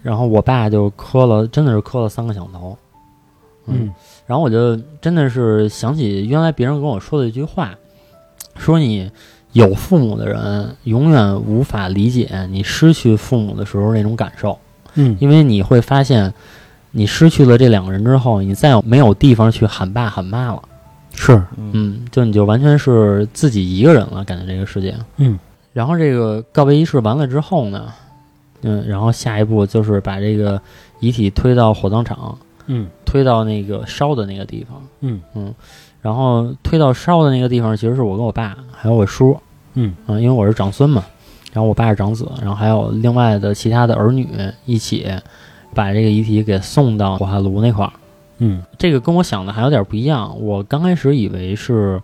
然后我爸就磕了，真的是磕了三个响头，嗯。然后我就真的是想起原来别人跟我说的一句话，说你有父母的人永远无法理解你失去父母的时候那种感受，嗯。因为你会发现，你失去了这两个人之后，你再也没有地方去喊爸喊妈了，是。嗯。嗯，就你就完全是自己一个人了，感觉这个世界，嗯，然后这个告别仪式完了之后呢，嗯，然后下一步就是把这个遗体推到火葬场，嗯。推到那个烧的那个地方。嗯。嗯然后推到烧的那个地方，其实是我跟我爸还有我叔，嗯啊、因为我是长孙嘛，然后我爸是长子，然后还有另外的其他的儿女一起把这个遗体给送到火化炉那块儿。嗯这个跟我想的还有点不一样，我刚开始以为是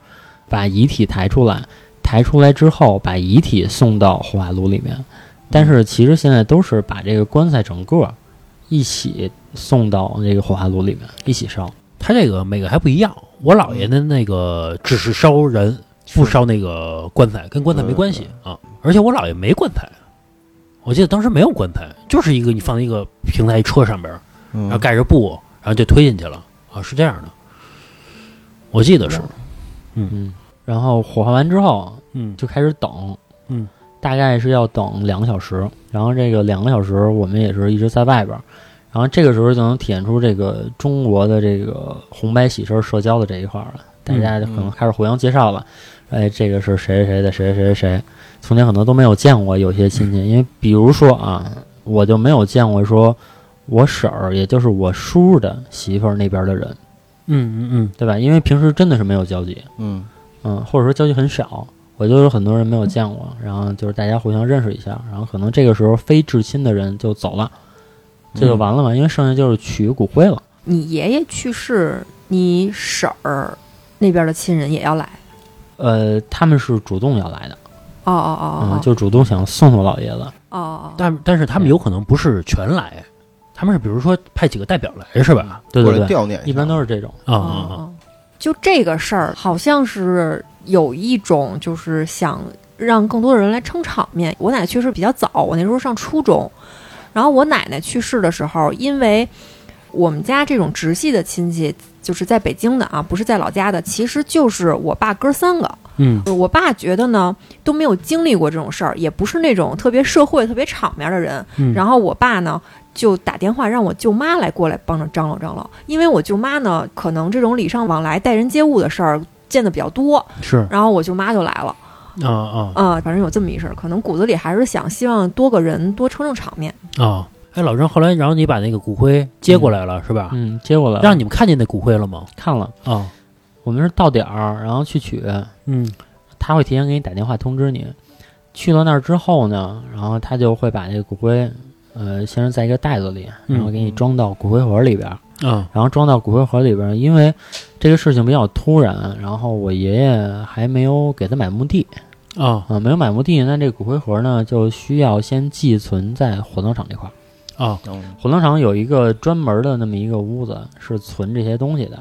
把遗体抬出来，抬出来之后把遗体送到火化炉里面，但是其实现在都是把这个棺材整个一起送到这个火化炉里面一起烧。他这个每个还不一样。我姥爷的那个只是烧人，不烧那个棺材，跟棺材没关系啊。而且我姥爷没棺材，我记得当时没有棺材，就是一个你放在一个平台车上边，嗯然后盖着布，然后就推进去了啊，是这样的。我记得是，嗯嗯，然后火化完之后嗯就开始等，嗯，大概是要等两个小时。然后这个两个小时，我们也是一直在外边儿。然后这个时候就能体现出这个中国的这个红白喜事社交的这一块儿了。大家就可能开始互相介绍了，哎，这个是谁谁谁的谁谁谁谁，从前可能都没有见过有些亲戚，因为比如说啊，我就没有见过说我婶儿，也就是我叔的媳妇儿那边的人，嗯嗯嗯对吧？因为平时真的是没有交集。嗯嗯，或者说交集很少，我就有很多人没有见过，然后就是大家互相认识一下，然后可能这个时候非至亲的人就走了，这就完了嘛，因为剩下就是取骨灰了。你爷爷去世，你婶儿那边的亲人也要来。呃，他们是主动要来的，哦哦哦就主动想送送老爷子。哦哦，但但是他们有可能不是全来，他们是比如说派几个代表来是吧？对对对，来悼念一般都是这种。啊啊哦啊！哦就这个事儿，好像是有一种就是想让更多的人来撑场面。我奶奶去世比较早，我那时候上初中，然后我奶奶去世的时候，因为我们家这种直系的亲戚，就是在北京的啊，不是在老家的，其实就是我爸哥三个。嗯。我爸觉得呢都没有经历过这种事儿，也不是那种特别社会、特别场面的人，嗯，然后我爸呢就打电话让我舅妈来过来帮着张罗张罗，因为我舅妈呢可能这种礼尚往来、待人接物的事儿见的比较多，是。然后我舅妈就来了，啊啊啊、反正有这么一事儿，可能骨子里还是想希望多个人多撑撑场面。啊！哎，老郑，后来然后你把那个骨灰接过来了是吧？嗯，接过来了让你们看见那骨灰了吗？看了，啊，我们是到点儿，然后去取，嗯他会提前给你打电话通知你。去了那儿之后呢，然后他就会把这个骨灰，呃，先是在一个袋子里，然后给你装到骨灰盒里边儿。啊然后装到骨灰盒里边儿，因为这个事情比较突然，然后我爷爷还没有给他买墓地啊。啊、没有买墓地，那这个骨灰盒呢就需要先寄存在火葬场这块儿。啊。嗯火葬场有一个专门的那么一个屋子是存这些东西的，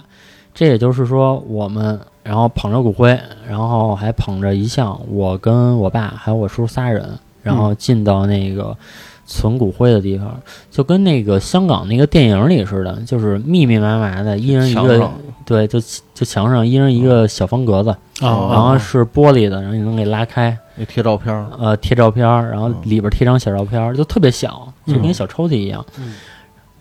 这也就是说我们然后捧着骨灰，然后还捧着遗像，我跟我爸还有我叔仨人，然后进到那个存骨灰的地方，就跟那个香港那个电影里似的，就是密密麻麻的，一人一个，对，就就墙上一人一个小方格子，啊！然后是玻璃的，然后你能给拉开，那贴照片儿，呃，贴照片儿，然后嗯。里边贴张小照片儿，就特别小，就跟嗯小抽屉一样。嗯。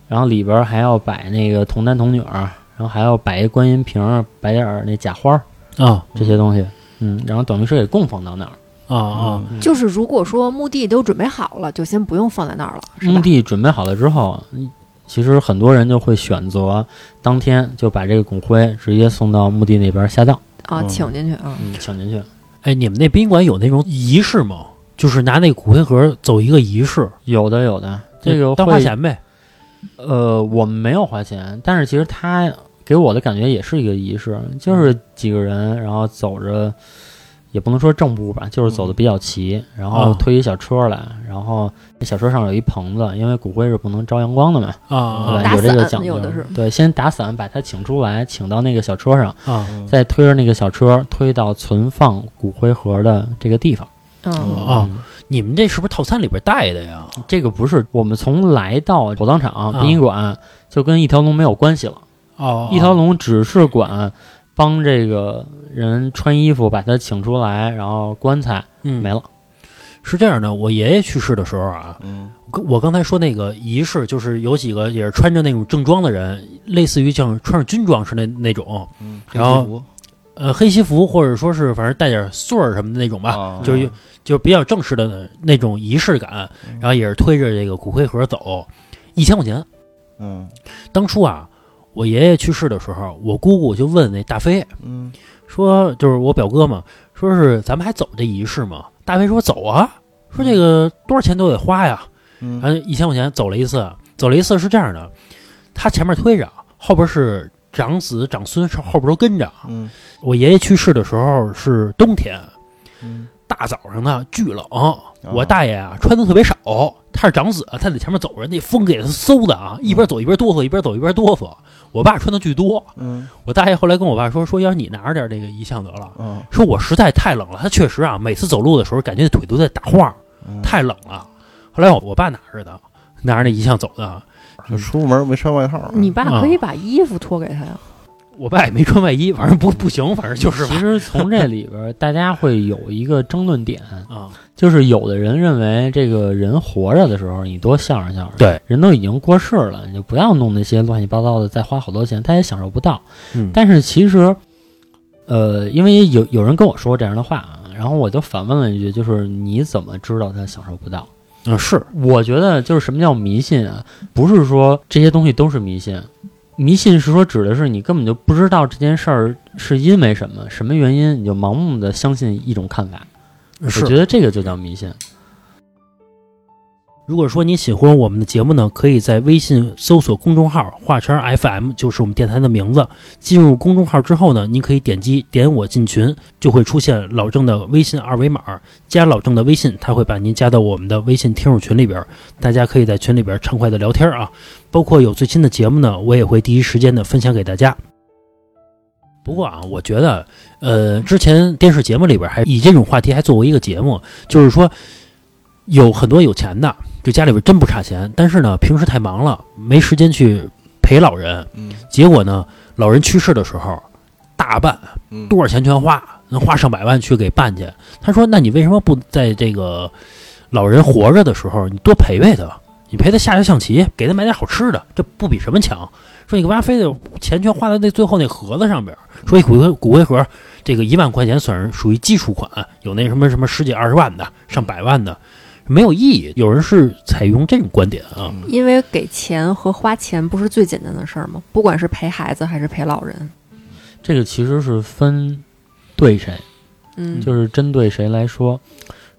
然后里边还要摆那个童男童女儿，然后还要摆一观音瓶儿，摆点儿那假花儿啊这些东西，嗯，然后等于是给供奉到那儿。啊啊，嗯就是如果说墓地都准备好了，就先不用放在那儿了，是吧墓？地准备好了之后，嗯其实很多人就会选择当天就把这个骨灰直接送到墓地那边下葬，啊，嗯请进去啊。嗯，请进去。哎，你们那宾馆有那种仪式吗？就是拿那骨灰盒走一个仪式，有的有的，这个单花钱呗。呃，我们没有花钱，但是其实他给我的感觉也是一个仪式，就是几个人，然后走着，也不能说正步吧，就是走的比较齐，然后啊推一小车来，然后那小车上有一棚子，因为骨灰是不能招阳光的嘛，啊对吧？有这个讲究，的是对，先打伞把它请出来，请到那个小车上，啊再推着那个小车推到存放骨灰盒的这个地方。嗯，啊！嗯你们这是不是套餐里边带的呀？这个不是我们从来到火葬场、啊殡仪馆就跟一条龙没有关系了。哦一条龙只是管帮这个人穿衣服，把他请出来，然后棺材嗯。没了。是这样的，我爷爷去世的时候啊，嗯。我刚才说那个仪式，就是有几个也是穿着那种正装的人，类似于像穿着军装似的那种，嗯，然后黑西服。呃，黑西服或者说是反正带点穗儿什么的那种吧，啊就是就是比较正式的那种仪式感，嗯。然后也是推着这个骨灰盒走，一千块钱。嗯。当初啊，我爷爷去世的时候，我姑姑就问那大飞嗯说，就是我表哥嘛，说是咱们还走这仪式吗？大飞说走啊，说这个多少钱都得花呀，嗯然后一千块钱走了一次，走了一次是这样的，他前面推着，后边是长子长孙，后边都跟着。嗯我爷爷去世的时候是冬天，嗯大早上呢巨冷，我大爷啊穿的特别少，他是长子，他在前面走着，那风给他嗖的啊，一边走一边哆嗦，一边走一边哆嗦。我爸穿的巨多，嗯。我大爷后来跟我爸说说，要是你拿着点这个遗像得了。嗯。说我实在太冷了，他确实啊，每次走路的时候感觉腿都在打晃，嗯，太冷了。后来我我爸拿着的，拿着那遗像走的，就出门没穿外套，你爸可以把衣服脱给他呀。我爸也没穿外衣，反正不不行，反正就是其实从这里边，大家会有一个争论点，啊，就是有的人认为这个人活着的时候，你多孝顺孝顺，对，人都已经过世了，你就不要弄那些乱七八糟的，再花好多钱，他也享受不到。嗯，但是其实，呃，因为有有人跟我说这样的话啊，然后我就反问了一句，就是你怎么知道他享受不到？嗯是我觉得就是什么叫迷信啊？不是说这些东西都是迷信，迷信是说指的是你根本就不知道这件事儿是因为什么什么原因，你就盲目的相信一种看法。我觉。得这个就叫迷信。如果说您喜欢我们的节目呢，可以在微信搜索公众号“画圈 FM”，就是我们电台的名字。进入公众号之后呢，您可以点击“点我进群”，就会出现老郑的微信二维码，加老郑的微信，他会把您加到我们的微信听友群里边，大家可以在群里边畅快的聊天啊。包括有最新的节目呢，我也会第一时间的分享给大家。不过啊，我觉得，呃，之前电视节目里边还以这种话题还做过一个节目，就是说，有很多有钱的，就家里边真不差钱，但是呢，平时太忙了，没时间去陪老人。嗯结果呢，老人去世的时候，大办嗯多少钱全花，能花上百万去给办去。他说：“那你为什么不在这个老人活着的时候，你多陪陪他？你陪他下下象棋，给他买点好吃的，这不比什么强？说你干嘛非得钱全花在那最后那盒子上边？说一骨灰骨灰盒，这个一万块钱算是属于基础款，有那什么什么十几二十万的，上百万的，没有意义。有人是采用这种观点啊，因为给钱和花钱不是最简单的事儿吗？不管是陪孩子还是陪老人，这个其实是分对谁，嗯，就是针对谁来说。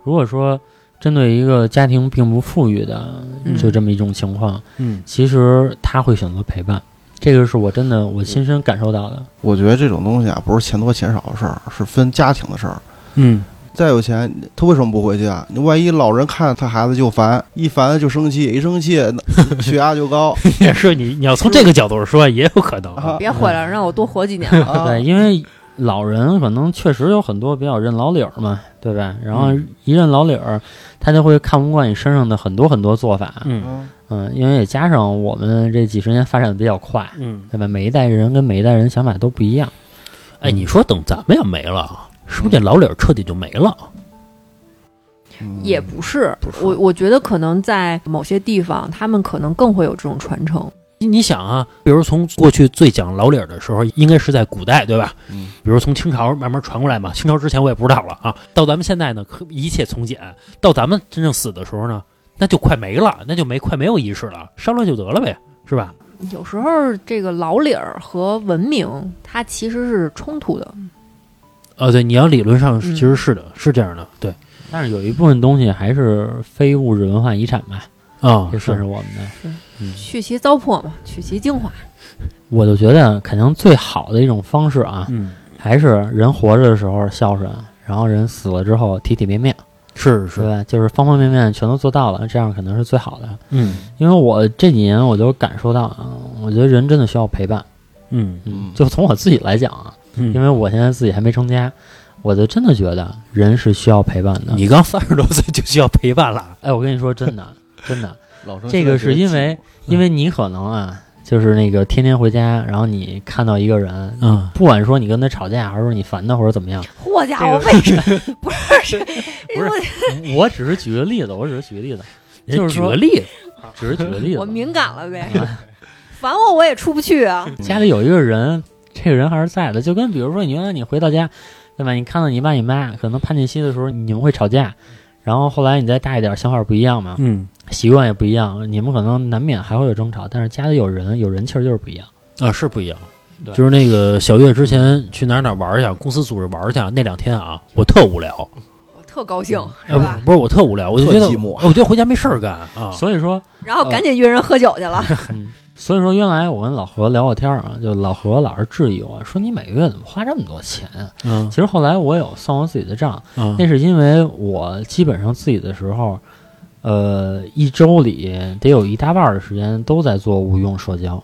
如果说针对一个家庭并不富裕的，嗯就这么一种情况，嗯其实他会选择陪伴。这个是我真的我亲身感受到的。我觉得这种东西啊，不是钱多钱少的事儿，是分家庭的事儿。嗯再有钱，他为什么不回去啊？你万一老人看他孩子就烦，一烦就生气，一生气那 血压就高 也是你你要从这个角度说，也有可能。啊别回来了，让我多活几年了。啊！对，因为老人可能确实有很多比较认老理儿嘛，对吧？然后嗯一认老理儿，他就会看不惯你身上的很多很多做法。嗯嗯嗯，因为也加上我们这几十年发展的比较快，嗯，对吧？每一代人跟每一代人想法都不一样。哎，你说等咱们也没了，是不是这老理儿彻底就没了？嗯也不是，不是我我觉得可能在某些地方，他们可能更会有这种传承。你你想啊，比如从过去最讲老理儿的时候，应该是在古代，对吧？嗯，比如从清朝慢慢传过来嘛，清朝之前我也不知道了啊。到咱们现在呢，可一切从简。到咱们真正死的时候呢，那就快没了，那就没快没有仪式了，商量就得了呗，是吧？有时候这个老理儿和文明，它其实是冲突的。呃，对，你要理论上其实是的，是这样的，对但是有一部分东西还是非物质文化遗产吧，啊，这算是是我们的。去其糟粕嘛，取其精华。我就觉得肯定最好的一种方式啊，嗯，还是人活着的时候孝顺，然后人死了之后体体面面，是是，对吧？就是方方面面全都做到了，这样可能是最好的。嗯因为我这几年我就感受到啊，我觉得人真的需要陪伴。嗯嗯就从我自己来讲啊，嗯，因为我现在自己还没成家，我就真的觉得人是需要陪伴的。你刚三十多岁就需要陪伴了，哎，我跟你说真的，真的，这个是因为，因为你可能啊，就是那个天天回家，然后你看到一个人，嗯。不管说你跟他吵架，还是说你烦他，或者怎么样，嚯家伙，为什么？不是？不是我只是举个例子，我只是举个例子，就是举个例子，只是举个例子。我敏感了呗，烦我我也出不去啊。家里有一个人，这个人还是在的，就跟比如说你原来你回到家，对吧？你看到你爸你妈可能叛逆期的时候你们会吵架，然后后来你再大一点，想法不一样嘛，嗯习惯也不一样，你们可能难免还会有争吵，但是家里有人，有人气儿就是不一样。啊是不一样。就是那个小月之前去哪儿哪儿玩去，公司组织玩去，那两天啊，我特无聊，我特高兴，是呃吧不？不是我特无聊，我就觉得寂寞我觉得回家没事儿干啊，所以说，然后赶紧约人喝酒去了。嗯，所以说原来我跟老何聊过天儿啊，就老何老是质疑我说你每个月怎么花这么多钱啊？嗯其实后来我有算过自己的账，嗯那是因为我基本上自己的时候，呃，一周里得有一大半的时间都在做无用社交，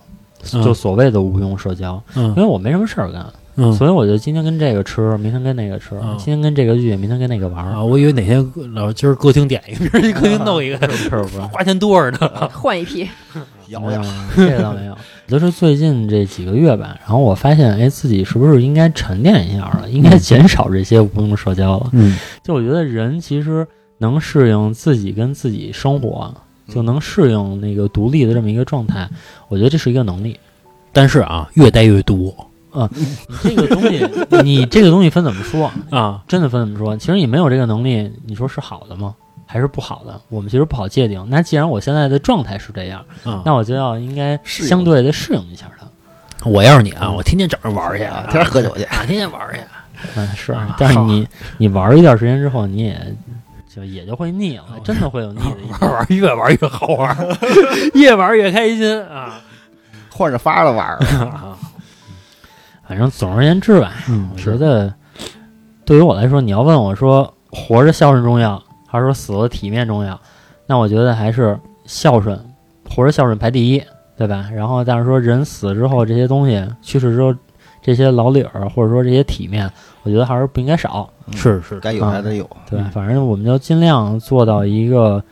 嗯就所谓的无用社交，因嗯为我没什么事儿干，嗯所以我就今天跟这个吃，明天跟那个吃，嗯今天跟这个剧，明天跟那个玩儿。啊，我以为哪天老今儿歌厅点一个，明儿歌厅弄一个，是 不是？花钱多着呢。换一批，咬咬，嗯 这个倒没有，就是最近这几个月吧，然后我发现，哎，自己是不是应该沉淀一下了？应该减少这些无用社交了。嗯就我觉得人其实能适应自己跟自己生活，就能适应那个独立的这么一个状态，我觉得这是一个能力。但是啊，越待越多你这个东西，你这个东西分怎么说？啊。真的分怎么说？其实你没有这个能力，你说是好的吗？还是不好的？我们其实不好界定。那既然我现在的状态是这样，啊，那我就要应该相对的适应一下它。我要是你啊，我天天找人玩去，啊天天喝酒去啊，天天玩去。嗯，是啊，但是你 你玩一段时间之后，你也就也就会腻了，真的会有腻的一 天。玩越玩越好玩，越玩越开心啊！换着法儿的玩。啊反正总而言之吧，嗯我觉得对于我来说，你要问我说活着孝顺重要，还是说死了体面重要？那我觉得还是孝顺，活着孝顺排第一，对吧？然后但是说人死之后这些东西去世之后，这些老理儿或者说这些体面，我觉得还是不应该少。是是，该有还得有。对？反正我们就尽量做到一个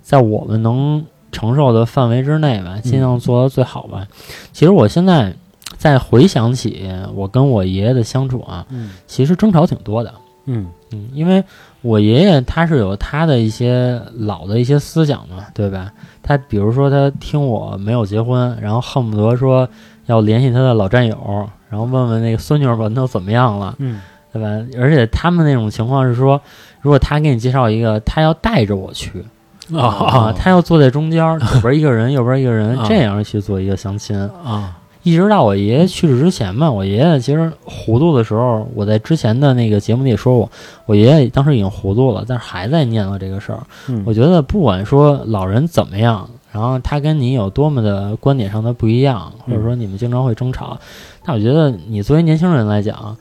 在我们能承受的范围之内吧，尽量做到最好吧。其实我现在再回想起我跟我爷爷的相处啊，嗯其实争吵挺多的。嗯嗯，因为我爷爷他是有他的一些老的一些思想嘛，对吧？他比如说他听我没有结婚，然后恨不得说要联系他的老战友，然后问问那个孙女儿们都怎么样了。嗯对吧？而且他们那种情况是说，如果他给你介绍一个，他要带着我去啊，他要坐在中间，左边一个人，右边一个人，啊这样去做一个相亲。啊一直到我爷爷去世之前嘛，我爷爷其实糊涂的时候，我在之前的那个节目里也说过，我爷爷当时已经糊涂了，但是还在念叨这个事儿。嗯我觉得不管说老人怎么样，然后他跟你有多么的观点上的不一样，或者说你们经常会争吵，但我觉得你作为年轻人来讲，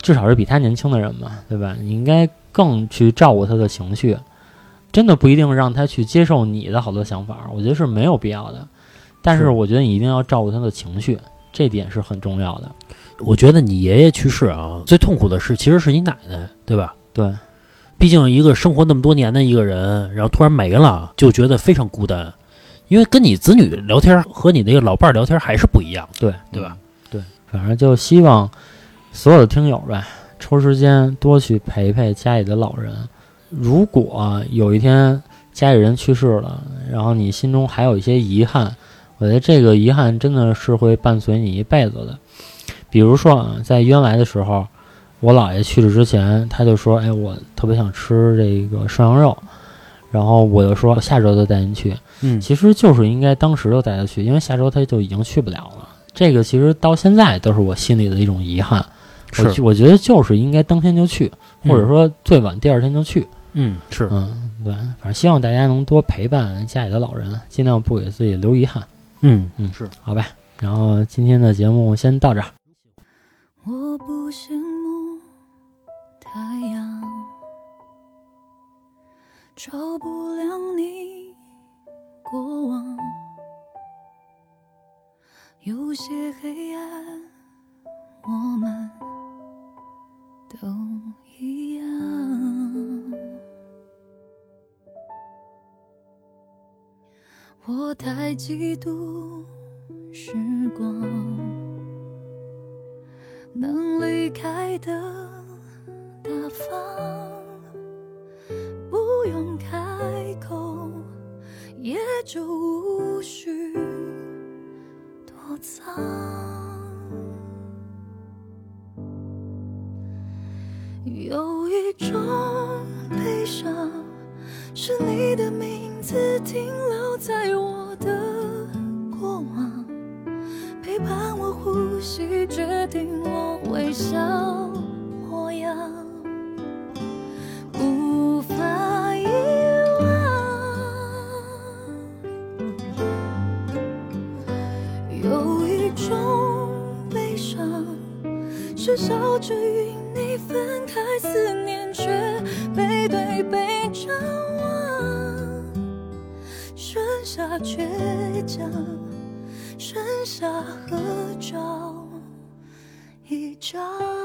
至少是比他年轻的人嘛，对吧？你应该更去照顾他的情绪，真的不一定让他去接受你的好多想法，我觉得是没有必要的。但是是我觉得你一定要照顾他的情绪，这点是很重要的。我觉得你爷爷去世啊，最痛苦的是其实是你奶奶，对吧？对，毕竟一个生活那么多年的一个人，然后突然没了，就觉得非常孤单。因为跟你子女聊天和你那个老伴儿聊天还是不一样，对对吧？对反正就希望所有的听友呗，抽时间多去陪陪家里的老人。如果有一天家里人去世了，然后你心中还有一些遗憾，我觉得这个遗憾真的是会伴随你一辈子的。比如说啊，在原来的时候，我姥爷去世之前，他就说：“哎，我特别想吃这个涮羊肉。”然后我就说：“下周就带您去。”嗯，其实就是应该当时就带他去，因为下周他就已经去不了了。这个其实到现在都是我心里的一种遗憾。我是我觉得就是应该当天就去，或者说最晚第二天就去。嗯是，嗯，对，反正希望大家能多陪伴家里的老人，尽量不给自己留遗憾。嗯嗯，是，好吧。然后今天的节目先到这儿。我不羡慕太阳，照不亮你过往。有些黑暗，我们都我太嫉妒时光。能离开的大方，不用开口，也就无需躲藏。有一种悲伤，是你的名字停留在我的过往。陪伴我呼吸，决定我微笑模样，无法遗忘。有一种悲伤，是笑着与你分开，思念却背对背张望，剩下倔强。剩下合照一张。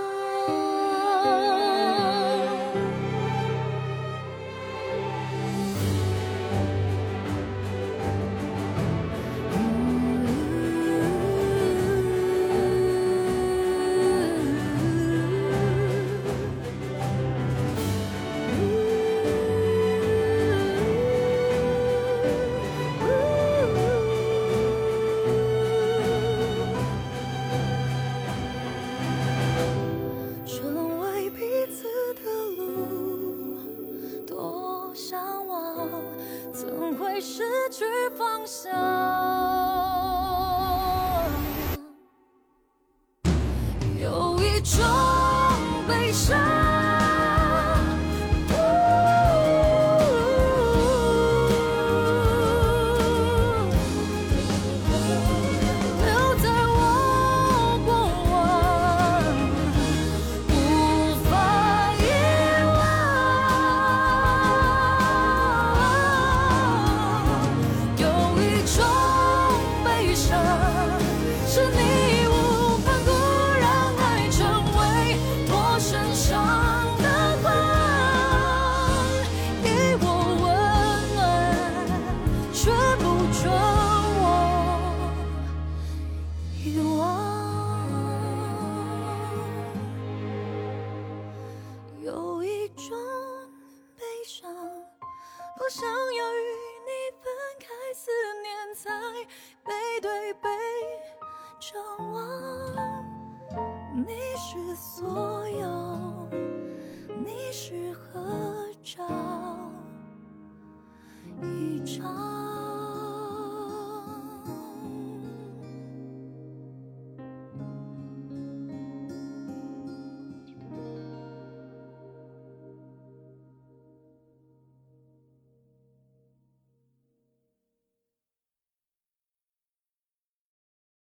方向？